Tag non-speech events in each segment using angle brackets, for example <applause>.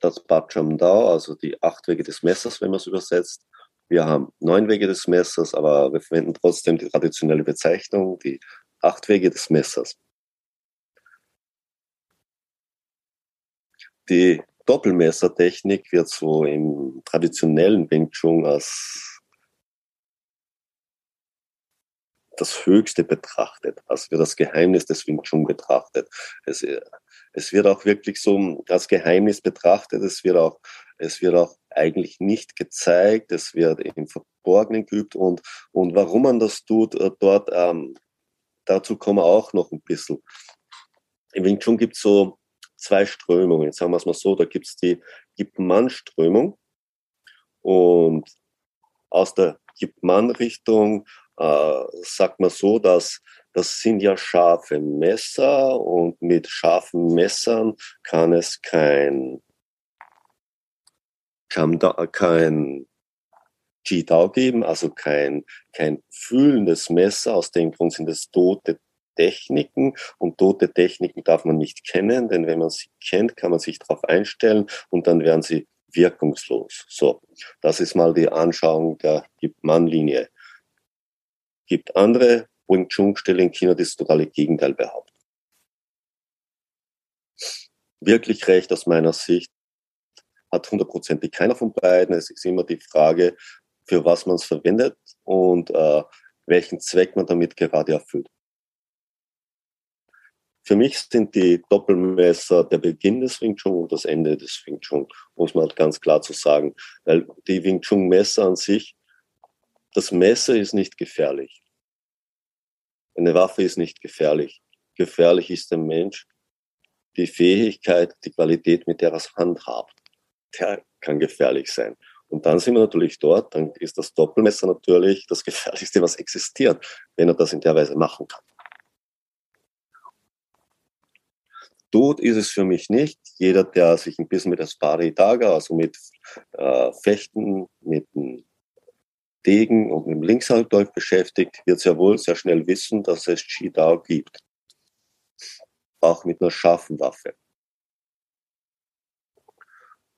das Bachamdao, also die acht Wege des Messers, wenn man es übersetzt. Wir haben neun Wege des Messers, aber wir verwenden trotzdem die traditionelle Bezeichnung, die acht Wege des Messers. Die Doppelmessertechnik wird so im traditionellen Wing Chun als das Höchste betrachtet, als wird das Geheimnis des Wing Chun betrachtet. Es, es wird auch wirklich so als Geheimnis betrachtet. Es wird auch, es wird auch eigentlich nicht gezeigt. Es wird im Verborgenen geübt und, und warum man das tut, äh, dort, ähm, dazu kommen wir auch noch ein bisschen. Im Wing Chun gibt es so zwei Strömungen. Sagen wir es mal so, da gibt es die Gip-Man-Strömung und aus der Gip-Man-Richtung äh, sagt man so, dass das sind ja scharfe Messer und mit scharfen Messern kann es kein, kann da, kein Jidao geben, also kein, kein fühlendes Messer. Aus dem Grund sind es tote Techniken und tote Techniken darf man nicht kennen, denn wenn man sie kennt, kann man sich darauf einstellen und dann werden sie wirkungslos. So, das ist mal die Anschauung der Mann-Linie. Gibt andere Wing Chun stelle in China das totale Gegenteil behaupten. Wirklich recht aus meiner Sicht hat hundertprozentig keiner von beiden. Es ist immer die Frage, für was man es verwendet und äh, welchen Zweck man damit gerade erfüllt. Für mich sind die Doppelmesser der Beginn des Wing Chun und das Ende des Wing Chun, muss man halt ganz klar zu sagen. Weil die Wing Chun Messer an sich, das Messer ist nicht gefährlich. Eine Waffe ist nicht gefährlich. Gefährlich ist der Mensch. Die Fähigkeit, die Qualität, mit der er es handhabt, der kann gefährlich sein. Und dann sind wir natürlich dort, dann ist das Doppelmesser natürlich das <laughs> Gefährlichste, was existiert, wenn er das in der Weise machen kann. Tod ist es für mich nicht. Jeder, der sich ein bisschen mit Aspari Daga, also mit äh, Fechten, mit dem Degen und mit dem Linkshalbdolch beschäftigt, wird sehr wohl sehr schnell wissen, dass es Qi-Dao gibt. Auch mit einer scharfen Waffe.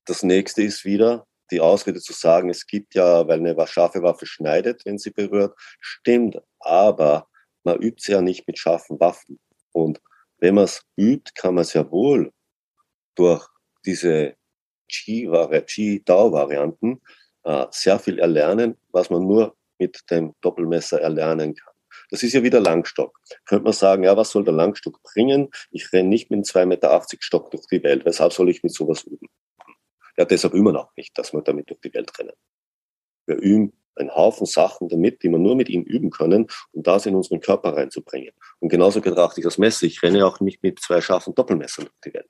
Das nächste ist wieder die Ausrede zu sagen, es gibt ja, weil eine scharfe Waffe schneidet, wenn sie berührt, stimmt, aber man übt sie ja nicht mit scharfen Waffen. Und wenn man es übt, kann man es ja wohl durch diese Qi-Dao-Varianten äh, sehr viel erlernen, was man nur mit dem Doppelmesser erlernen kann. Das ist ja wieder Langstock. Könnte man sagen, ja, was soll der Langstock bringen? Ich renne nicht mit einem 2,80 Meter Stock durch die Welt. Weshalb soll ich mit sowas üben? Ja, deshalb immer noch nicht, dass wir damit durch die Welt rennen. Wir üben einen Haufen Sachen damit, die wir nur mit ihm üben können, um das in unseren Körper reinzubringen. Und genauso betrachte ich das Messer. Ich renne auch nicht mit zwei scharfen Doppelmessern durch die Welt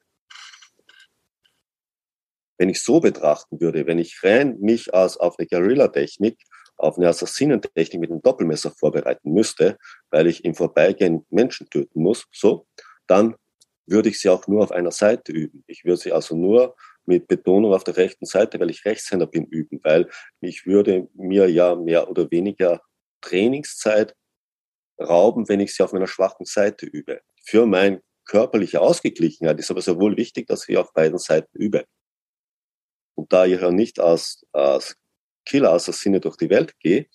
wenn ich so betrachten würde, wenn ich rein mich als auf eine Guerilla-Technik, auf eine Assassinentechnik mit einem Doppelmesser vorbereiten müsste, weil ich im Vorbeigehen Menschen töten muss, so, dann würde ich sie auch nur auf einer Seite üben. Ich würde sie also nur mit Betonung auf der rechten Seite, weil ich Rechtshänder bin, üben, weil ich würde mir ja mehr oder weniger Trainingszeit rauben, wenn ich sie auf meiner schwachen Seite übe. Für meine körperliche Ausgeglichenheit ist aber sehr wohl wichtig, dass ich auf beiden Seiten übe. Und da ich ja nicht als, als Killer-Assassine durch die Welt gehe,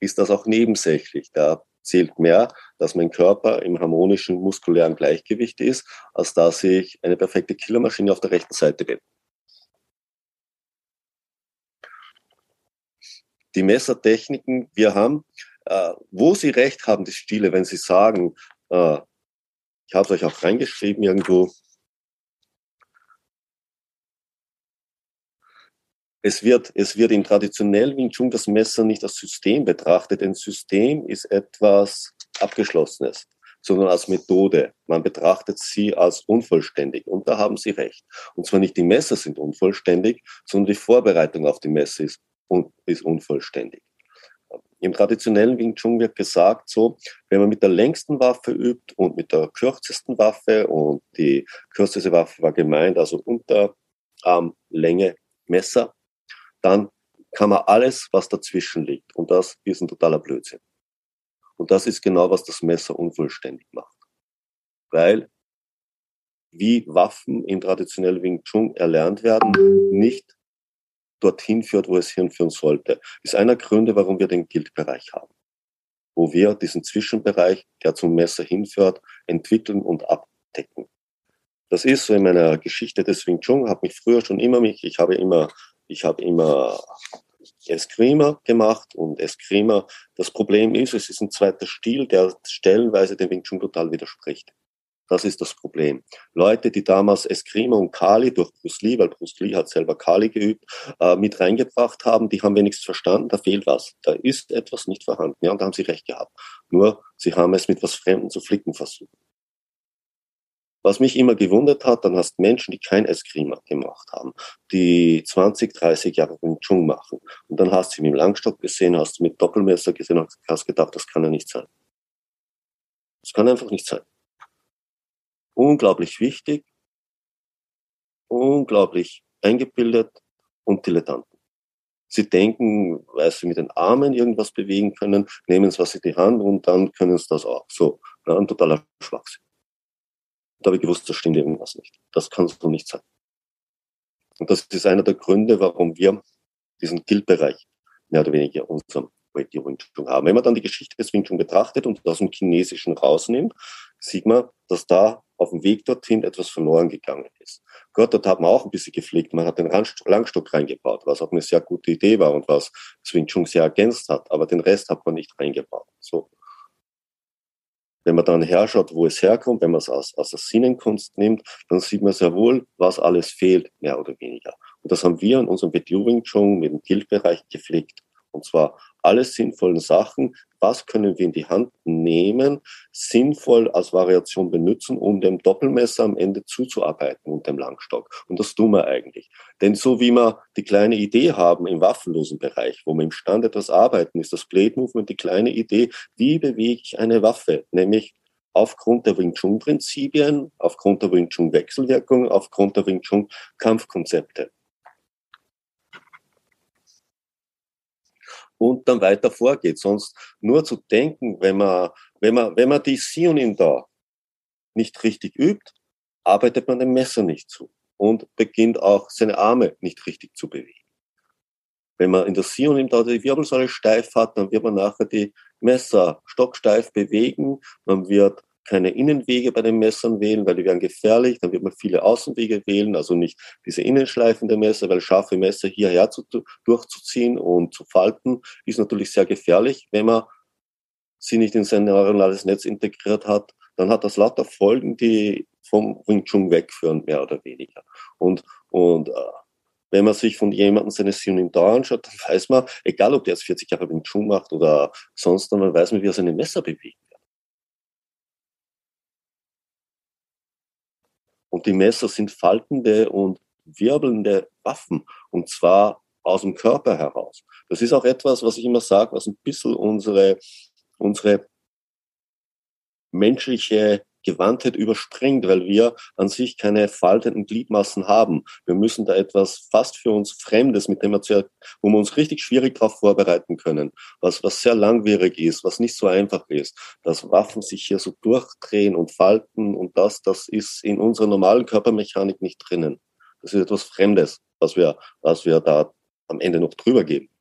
ist das auch nebensächlich. Da zählt mehr, dass mein Körper im harmonischen muskulären Gleichgewicht ist, als dass ich eine perfekte Killermaschine auf der rechten Seite bin. Die Messertechniken, wir haben, äh, wo Sie recht haben, die Stile, wenn Sie sagen, äh, ich habe es euch auch reingeschrieben irgendwo, es wird, es wird im traditionellen Wing Chun das Messer nicht als System betrachtet. Ein System ist etwas Abgeschlossenes, sondern als Methode. Man betrachtet sie als unvollständig. Und da haben Sie recht. Und zwar nicht die Messer sind unvollständig, sondern die Vorbereitung auf die Messe ist und ist unvollständig. Im traditionellen Wing Chun wird gesagt, so, wenn man mit der längsten Waffe übt und mit der kürzesten Waffe und die kürzeste Waffe war gemeint, also Unterarmlänge Messer, dann kann man alles, was dazwischen liegt. Und das ist ein totaler Blödsinn. Und das ist genau, was das Messer unvollständig macht. Weil, wie Waffen im traditionellen Wing Chun erlernt werden, nicht dorthin führt, wo es hinführen sollte. Ist einer Gründe, warum wir den Guild-Bereich haben. Wo wir diesen Zwischenbereich, der zum Messer hinführt, entwickeln und abdecken. Das ist so in meiner Geschichte des Wing Chun, habe mich früher schon immer mich, ich habe immer, ich habe immer Eskrima gemacht und Eskrima, das Problem ist, es ist ein zweiter Stil, der stellenweise dem Wing Chun total widerspricht. Das ist das Problem. Leute, die damals Eskrima und Kali durch Bruce Lee, weil Bruce Lee hat selber Kali geübt, äh, mit reingebracht haben, die haben wenigstens verstanden, da fehlt was. Da ist etwas nicht vorhanden. Ja, und da haben sie recht gehabt. Nur, sie haben es mit was Fremden zu flicken versucht. Was mich immer gewundert hat, dann hast Menschen, die kein Eskrima gemacht haben, die 20, 30 Jahre Wing Chun machen. Und dann hast du sie mit dem Langstock gesehen, hast du mit Doppelmesser gesehen und hast gedacht, das kann ja nicht sein. Das kann einfach nicht sein unglaublich wichtig, unglaublich eingebildet und Dilettanten. Sie denken, weil sie mit den Armen irgendwas bewegen können, nehmen es was in die Hand und dann können sie das auch. So, ja, ein totaler Schwachsinn. Da habe ich gewusst, da stimmt irgendwas nicht. Das kann so nicht sein. Und das ist einer der Gründe, warum wir diesen Guild-Bereich mehr oder weniger unserem die Wing Chun haben. Wenn man dann die Geschichte des Wing Chun betrachtet und aus dem Chinesischen rausnimmt, sieht man, dass da auf dem Weg dorthin etwas verloren gegangen ist. Gott, dort hat man auch ein bisschen gepflegt. Man hat den Langstock reingebaut, was auch eine sehr gute Idee war und was Wing Chun sehr ergänzt hat. Aber den Rest hat man nicht reingebaut. So. Wenn man dann herschaut, wo es herkommt, wenn man es aus Assassinenkunst nimmt, dann sieht man sehr wohl, was alles fehlt, mehr oder weniger. Und das haben wir in unserem Bedu Wing Chun mit dem Guildbereich gepflegt. Und zwar alle sinnvollen Sachen, was können wir in die Hand nehmen, sinnvoll als Variation benutzen, um dem Doppelmesser am Ende zuzuarbeiten und dem Langstock. Und das tun wir eigentlich. Denn so wie wir die kleine Idee haben im waffenlosen Bereich, wo wir im Stand etwas arbeiten, ist das Blade Movement die kleine Idee, wie bewege ich eine Waffe, nämlich aufgrund der Wing Chun Prinzipien, aufgrund der Wing Chun Wechselwirkung, aufgrund der Wing Chun Kampfkonzepte. Und dann weiter vorgeht. Sonst nur zu denken, wenn man, wenn man, wenn man die Sionin da nicht richtig übt, arbeitet man dem Messer nicht zu und beginnt auch seine Arme nicht richtig zu bewegen. Wenn man in der Sionin da die Wirbelsäule steif hat, dann wird man nachher die Messer stocksteif bewegen, man wird keine Innenwege bei den Messern wählen, weil die wären gefährlich. Dann wird man viele Außenwege wählen, also nicht diese Innenschleifen der Messer, weil scharfe Messer hierher zu, durchzuziehen und zu falten, ist natürlich sehr gefährlich. Wenn man sie nicht in sein neuronales Netz integriert hat, dann hat das lauter Folgen, die vom Wing Chun wegführen, mehr oder weniger. Und, und äh, wenn man sich von jemandem seine Sionin da anschaut, dann weiß man, egal ob der jetzt 40 Jahre Wing Chun macht oder sonst, dann weiß man, wie er seine Messer bewegt. Und die Messer sind faltende und wirbelnde Waffen. Und zwar aus dem Körper heraus. Das ist auch etwas, was ich immer sage, was ein bisschen unsere, unsere menschliche Gewandtheit überspringt, weil wir an sich keine faltenden Gliedmassen haben. Wir müssen da etwas fast für uns Fremdes, mit dem wir, sehr, wo wir uns richtig schwierig darauf vorbereiten können, was, was sehr langwierig ist, was nicht so einfach ist, dass Waffen sich hier so durchdrehen und falten und das, das ist in unserer normalen Körpermechanik nicht drinnen. Das ist etwas Fremdes, was wir, was wir da am Ende noch drüber geben.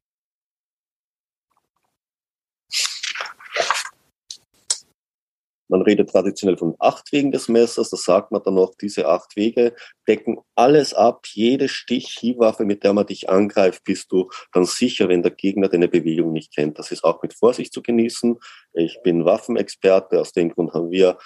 Man redet traditionell von acht Wegen des Messers. Da sagt man dann noch, diese acht Wege decken alles ab. Jede Stich-Hiebwaffe, mit der man dich angreift, bist du dann sicher, wenn der Gegner deine Bewegung nicht kennt. Das ist auch mit Vorsicht zu genießen. Ich bin Waffenexperte. Aus dem Grund haben wir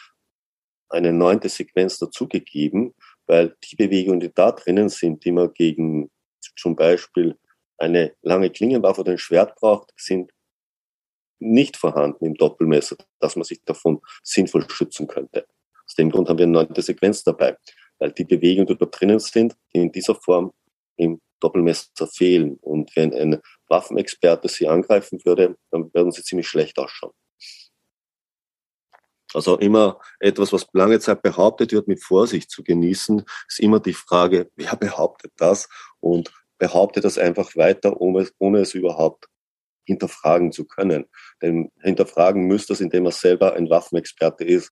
eine neunte Sequenz dazugegeben, weil die Bewegungen, die da drinnen sind, die man gegen zum Beispiel eine lange Klingenwaffe oder ein Schwert braucht, sind nicht vorhanden im Doppelmesser, dass man sich davon sinnvoll schützen könnte. Aus dem Grund haben wir eine neunte Sequenz dabei, weil die Bewegungen, die dort drinnen sind, die in dieser Form im Doppelmesser fehlen. Und wenn ein Waffenexperte sie angreifen würde, dann würden sie ziemlich schlecht ausschauen. Also immer etwas, was lange Zeit behauptet wird, mit Vorsicht zu genießen, ist immer die Frage, wer behauptet das und behauptet das einfach weiter, ohne, ohne es überhaupt hinterfragen zu können. Denn hinterfragen müsste es, indem er selber ein Waffenexperte ist.